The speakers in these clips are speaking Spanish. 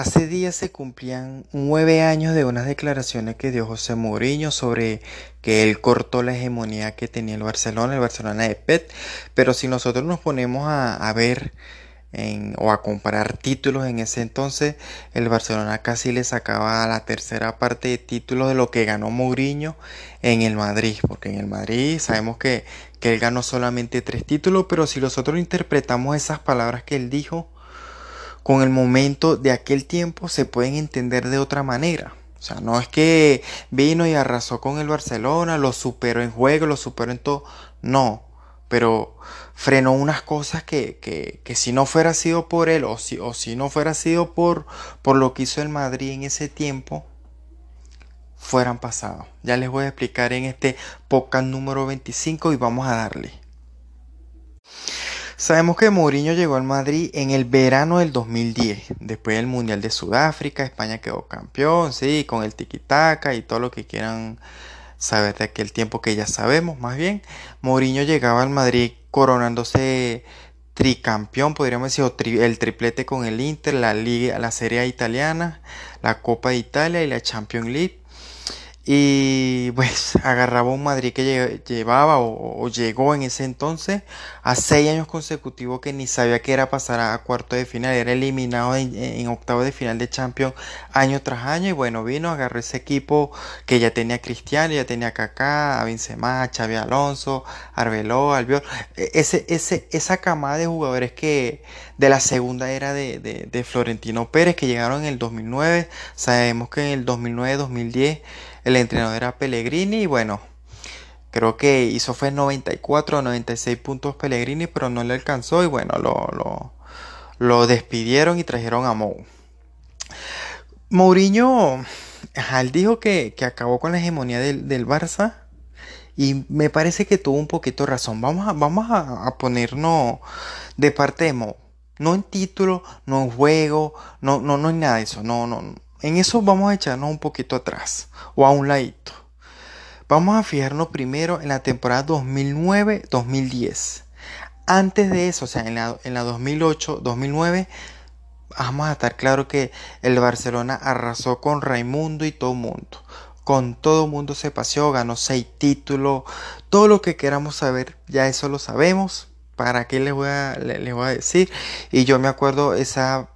Hace días se cumplían nueve años de unas declaraciones que dio José Mourinho sobre que él cortó la hegemonía que tenía el Barcelona, el Barcelona de Pep. Pero si nosotros nos ponemos a, ver o a comparar títulos en ese entonces, el Barcelona casi le sacaba la tercera parte de títulos de lo que ganó Mourinho en el Madrid. Porque en el Madrid sabemos que, que él ganó solamente tres títulos, pero si nosotros interpretamos esas palabras que él dijo, con el momento de aquel tiempo se pueden entender de otra manera. O sea, no es que vino y arrasó con el Barcelona, lo superó en juego, lo superó en todo. No, pero frenó unas cosas que, que, que si no fuera sido por él o si, o si no fuera sido por, por lo que hizo el Madrid en ese tiempo, fueran pasados. Ya les voy a explicar en este podcast número 25 y vamos a darle. Sabemos que Mourinho llegó al Madrid en el verano del 2010, después del Mundial de Sudáfrica, España quedó campeón, sí, con el tiki-taka y todo lo que quieran saber de aquel tiempo que ya sabemos, más bien. Mourinho llegaba al Madrid coronándose tricampeón, podríamos decir, el triplete con el Inter, la Liga, la Serie A italiana, la Copa de Italia y la Champions League. Y pues agarraba un Madrid que llevaba o, llegó en ese entonces a seis años consecutivos que ni sabía que era pasar a, cuarto de final, era eliminado en, octavo de final de Champions año tras año y bueno, vino, agarró ese equipo que ya tenía Cristiano, ya tenía Kaká, a Benzema, Xavi Alonso, Arbeló, Albiol, e, ese, ese, esa camada de jugadores que de la segunda era de, de Florentino Pérez que llegaron en el 2009, sabemos que en el 2009-2010 el entrenador era Pellegrini y bueno, creo que hizo fue 94 o 96 puntos Pellegrini, pero no le alcanzó y bueno, lo, lo, despidieron y trajeron a Mou. Mourinho, él dijo que, acabó con la hegemonía del, Barça y me parece que tuvo un poquito razón. Vamos a, vamos a, ponernos de parte de Mou. No en título, no en juego, no, no, no en nada de eso. No, no, en eso vamos a echarnos un poquito atrás o a un ladito. Vamos a fijarnos primero en la temporada 2009-2010. Antes de eso, o sea, en la, en la 2008-2009, vamos a estar claro que el Barcelona arrasó con Raimundo y todo mundo. Con todo mundo se paseó, ganó seis títulos, todo lo que queramos saber, ya eso lo sabemos. ¿Para qué les voy a, les voy a decir? Y yo me acuerdo esa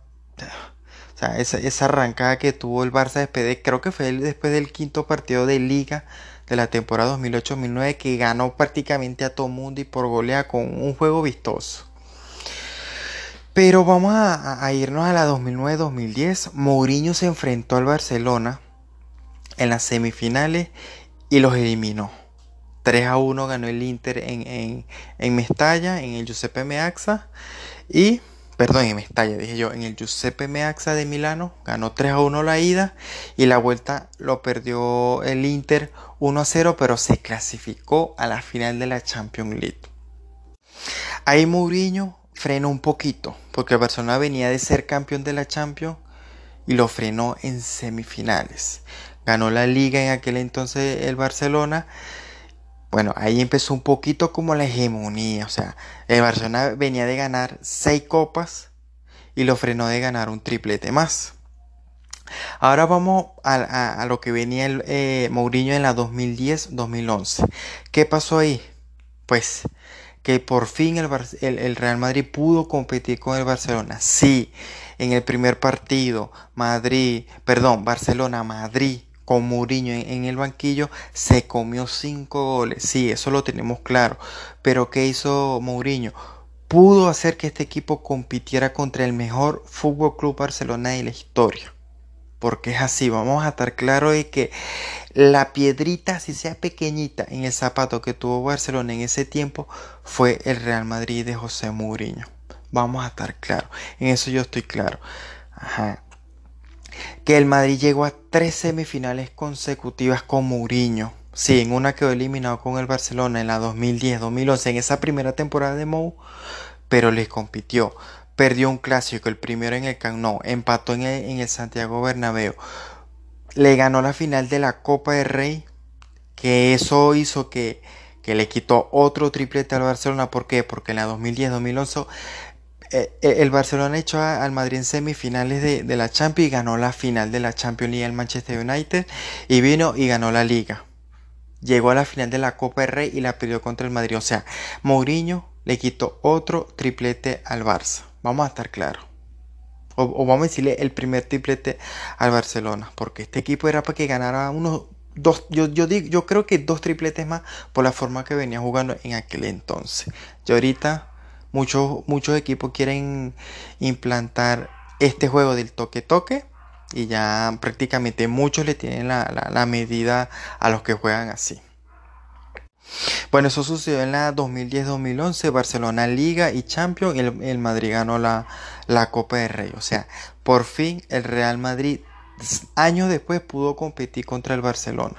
o sea, esa, arrancada que tuvo el Barça después creo que fue después del quinto partido de liga de la temporada 2008-2009 que ganó prácticamente a todo mundo y por golea con un juego vistoso. Pero vamos a, irnos a la 2009-2010. Mourinho se enfrentó al Barcelona en las semifinales y los eliminó. 3 a 1 ganó el Inter en, en, en Mestalla, en el Giuseppe Meazza. Y perdón, en Mestalla, dije yo, en el Giuseppe Meazza de Milano, ganó 3 a 1 la ida y la vuelta lo perdió el Inter 1 a 0, pero se clasificó a la final de la Champions League. Ahí Mourinho frenó un poquito, porque el Barcelona venía de ser campeón de la Champions y lo frenó en semifinales. Ganó la liga en aquel entonces el Barcelona bueno, ahí empezó un poquito como la hegemonía. O sea, el Barcelona venía de ganar seis copas y lo frenó de ganar un triplete más. Ahora vamos a, lo que venía el eh, Mourinho en la 2010-2011. ¿Qué pasó ahí? Pues que por fin el, el, Real Madrid pudo competir con el Barcelona. Sí, en el primer partido, Madrid, perdón, Barcelona-Madrid con Mourinho en, el banquillo, se comió cinco goles. Sí, eso lo tenemos claro. Pero ¿qué hizo Mourinho? Pudo hacer que este equipo compitiera contra el mejor Fútbol Club Barcelona de la historia. Porque es así, vamos a estar claros de que la piedrita, si sea pequeñita, en el zapato que tuvo Barcelona en ese tiempo, fue el Real Madrid de José Mourinho. Vamos a estar claros. En eso yo estoy claro. Ajá que el Madrid llegó a tres semifinales consecutivas con Mourinho. Sí, en una quedó eliminado con el Barcelona en la 2010-2011, en esa primera temporada de Mou, pero les compitió. Perdió un clásico, el primero en el Camp Nou, empató en el, Santiago Bernabéu. Le ganó la final de la Copa de Rey, que eso hizo que, que le quitó otro triplete al Barcelona. ¿Por qué? Porque en la 2010-2011 eh, eh, el Barcelona echó al Madrid en semifinales de, la Champions y ganó la final de la Champions League el Manchester United y vino y ganó la liga. Llegó a la final de la Copa del Rey y la perdió contra el Madrid. O sea, Mourinho le quitó otro triplete al Barça. Vamos a estar claros. O, vamos a decirle el primer triplete al Barcelona. Porque este equipo era para que ganara unos dos. Yo, yo, digo, yo creo que dos tripletes más por la forma que venía jugando en aquel entonces. Y ahorita Muchos, muchos equipos quieren implantar este juego del toque-toque y ya prácticamente muchos le tienen la, medida a los que juegan así. Bueno, eso sucedió en la 2010-2011, Barcelona Liga y Champions, el, el Madrid ganó la, la Copa de Rey. O sea, por fin el Real Madrid años después pudo competir contra el Barcelona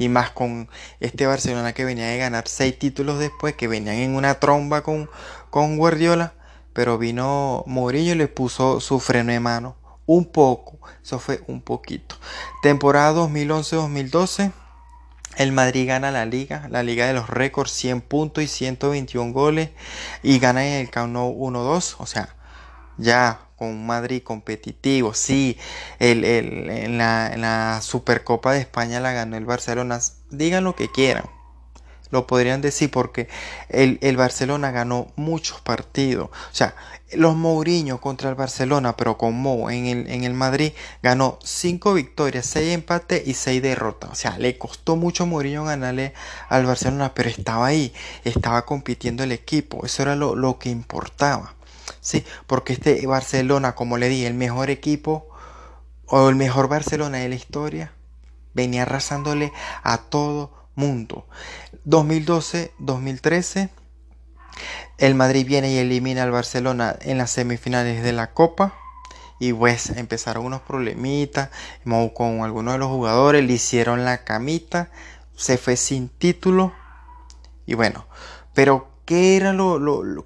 y más con este Barcelona que venía de ganar seis títulos después, que venían en una tromba con, con Guardiola, pero vino Mourinho y le puso su freno de mano un poco, eso fue un poquito. Temporada 2011-2012. El Madrid gana la liga, la liga de los récords, 100 puntos y 121 goles. Y gana en el Camp 1-2. O sea, ya con un Madrid competitivo. Sí, el, en, la, Supercopa de España la ganó el Barcelona. Digan lo que quieran. Lo podrían decir porque el, Barcelona ganó muchos partidos. O sea, los Mourinho contra el Barcelona, pero con Mou en el, en el Madrid, ganó 5 victorias, 6 empates y 6 derrotas. O sea, le costó mucho a Mourinho ganarle al Barcelona, pero estaba ahí, estaba compitiendo el equipo. Eso era lo, lo que importaba. Sí, porque este Barcelona, como le di, el mejor equipo o el mejor Barcelona de la historia, venía arrasándole a todo mundo. 2012-2013, el Madrid viene y elimina al Barcelona en las semifinales de la Copa. Y pues empezaron unos problemitas con algunos de los jugadores, le hicieron la camita, se fue sin título. Y bueno, pero ¿Qué era lo,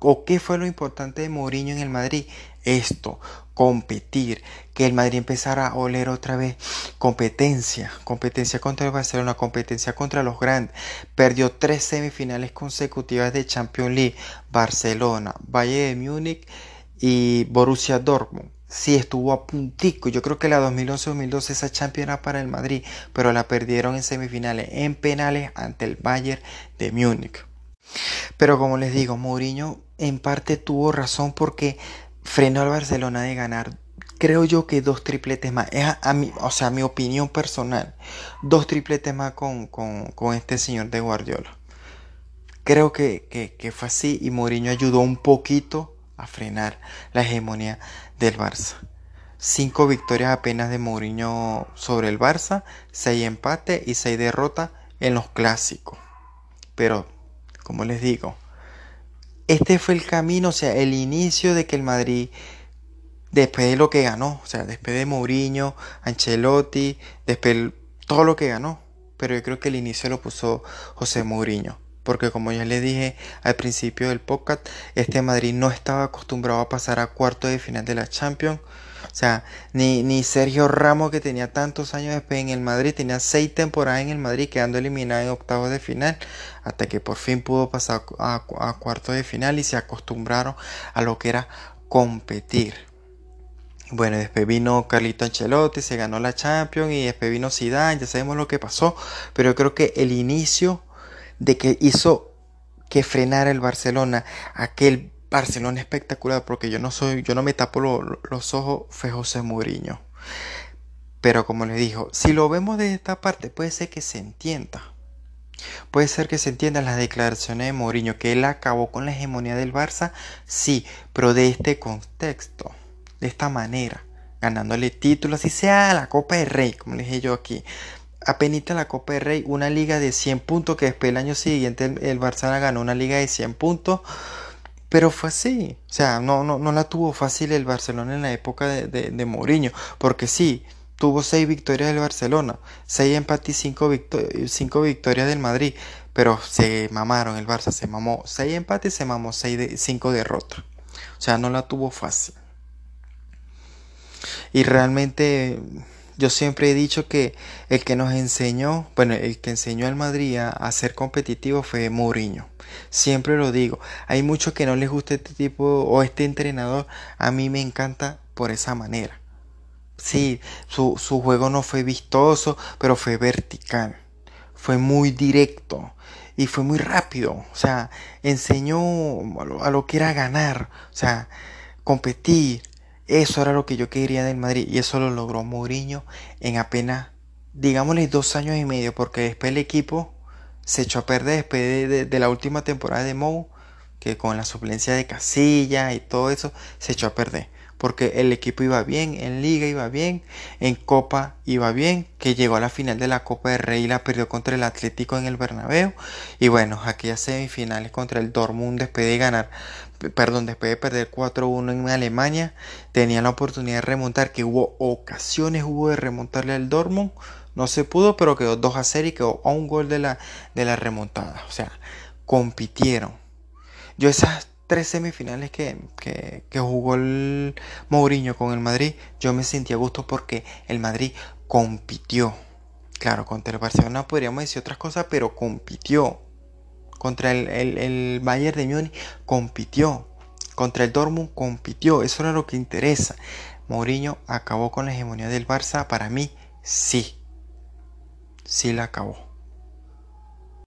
o qué fue lo importante de Mourinho en el Madrid? Esto, competir, que el Madrid empezara a oler otra vez competencia, competencia contra el Barcelona, competencia contra los grandes. Perdió tres semifinales consecutivas de Champions League, Barcelona, Bayern de Múnich y Borussia Dortmund. Sí, estuvo a puntico. Yo creo que la 2011-2012 esa Champions era para el Madrid, pero la perdieron en semifinales, en penales ante el Bayern de Múnich. Pero como les digo, Mourinho en parte tuvo razón porque frenó al Barcelona de ganar. Creo yo que dos tripletes más. Es a, mi, o sea, mi opinión personal. Dos tripletes más con, este señor de Guardiola. Creo que, que fue así y Mourinho ayudó un poquito a frenar la hegemonía del Barça. Cinco victorias apenas de Mourinho sobre el Barça, seis empates y seis derrotas en los clásicos. Pero como les digo, este fue el camino, o sea, el inicio de que el Madrid, después de lo que ganó, o sea, después de Mourinho, Ancelotti, después de todo lo que ganó, pero yo creo que el inicio lo puso José Mourinho. Porque como ya les dije al principio del podcast, este Madrid no estaba acostumbrado a pasar a cuarto de final de la Champions. O sea, ni, ni Sergio Ramos, que tenía tantos años en el Madrid, tenía seis temporadas en el Madrid, quedando eliminado en octavos de final, hasta que por fin pudo pasar a, a cuartos de final y se acostumbraron a lo que era competir. Bueno, después vino Carlito Ancelotti, se ganó la Champions y después vino Zidane, ya sabemos lo que pasó, pero yo creo que el inicio de que hizo que frenara el Barcelona aquel Barcelona espectacular, porque yo no soy, yo no me tapo los ojos, fue José Mourinho. Pero como le dijo, si lo vemos de esta parte, puede ser que se entienda. Puede ser que se entiendan las declaraciones de Mourinho, que él acabó con la hegemonía del Barça, sí, pero de este contexto, de esta manera, ganándole títulos, así sea la Copa de Rey, como le dije yo aquí, apenita la Copa de Rey, una liga de 100 puntos, que después el año siguiente el, el Barça ganó una liga de 100 puntos, pero fue así. O sea, no, no, no la tuvo fácil el Barcelona en la época de, de, Mourinho. Porque sí, tuvo seis victorias del Barcelona, seis empates y cinco, victorias del Madrid. Pero se mamaron, el Barça se mamó seis empates y se mamó seis de, cinco derrotas. O sea, no la tuvo fácil. Y realmente yo siempre he dicho que el que nos enseñó, bueno, el que enseñó al Madrid a, ser competitivo fue Mourinho. Siempre lo digo. Hay muchos que no les gusta este tipo o este entrenador. A mí me encanta por esa manera. Sí, su, su juego no fue vistoso, pero fue vertical. Fue muy directo y fue muy rápido. O sea, enseñó a lo, que era ganar, o sea, competir. Eso era lo que yo quería del Madrid y eso lo logró Mourinho en apenas, digámosle, dos años y medio, porque después el equipo se echó a perder después de, la última temporada de Mou, que con la suplencia de Casilla y todo eso se echó a perder porque el equipo iba bien, en liga iba bien, en copa iba bien, que llegó a la final de la Copa de Rey y la perdió contra el Atlético en el Bernabéu y bueno, aquellas semifinales contra el Dortmund después de ganar, perdón, después de perder 4-1 en Alemania, tenían la oportunidad de remontar, que hubo ocasiones, hubo de remontarle al Dortmund, no se pudo, pero quedó 2 a 0 y quedó a un gol de la, de la remontada, o sea, compitieron. Yo esas tres semifinales que, jugó el Mourinho con el Madrid, yo me sentí a gusto porque el Madrid compitió. Claro, contra el Barcelona podríamos decir otras cosas, pero compitió. Contra el, el, Bayern de Múnich compitió. Contra el Dortmund compitió. Eso era lo que interesa. Mourinho acabó con la hegemonía del Barça. Para mí, sí. Sí la acabó.